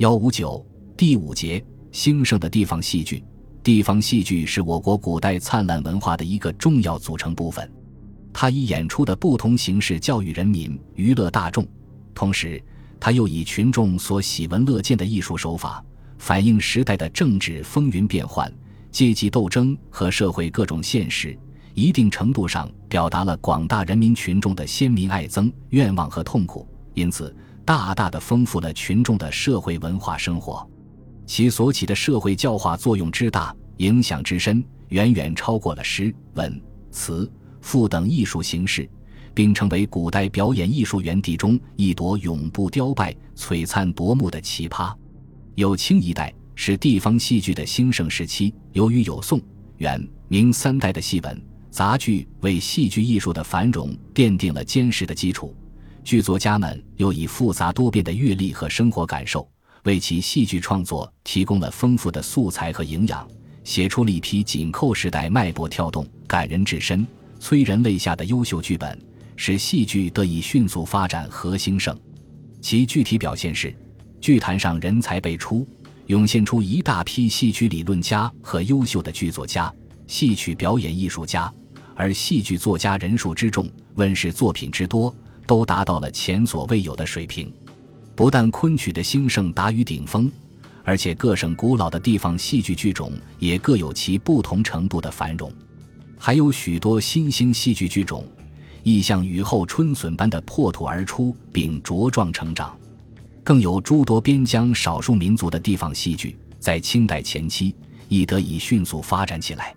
幺五九第五节兴盛的地方戏剧。地方戏剧是我国古代灿烂文化的一个重要组成部分，它以演出的不同形式教育人民、娱乐大众，同时，它又以群众所喜闻乐见的艺术手法，反映时代的政治风云变幻、阶级斗争和社会各种现实，一定程度上表达了广大人民群众的先民爱憎、愿望和痛苦，因此，大大的丰富了群众的社会文化生活。其所起的社会教化作用之大，影响之深，远远超过了诗、文、词、赋等艺术形式，并成为古代表演艺术园地中一朵永不凋败、璀璨夺目的奇葩。有清一代是地方戏剧的兴盛时期，由于有宋、元、明三代的戏文、杂剧为戏剧艺术的繁荣奠定了坚实的基础，剧作家们又以复杂多变的阅历和生活感受。为其戏剧创作提供了丰富的素材和营养，写出了一批紧扣时代脉搏跳动、感人至深、催人泪下的优秀剧本，使戏剧得以迅速发展和兴盛。其具体表现是：剧坛上人才辈出，涌现出一大批戏曲理论家和优秀的剧作家、戏曲表演艺术家，而戏剧作家人数之众、问世作品之多，都达到了前所未有的水平。不但昆曲的兴盛达于顶峰，而且各省古老的地方戏剧剧种也各有其不同程度的繁荣，还有许多新兴戏剧剧种亦像雨后春笋般的破土而出并茁壮成长，更有诸多边疆少数民族的地方戏剧在清代前期亦得以迅速发展起来。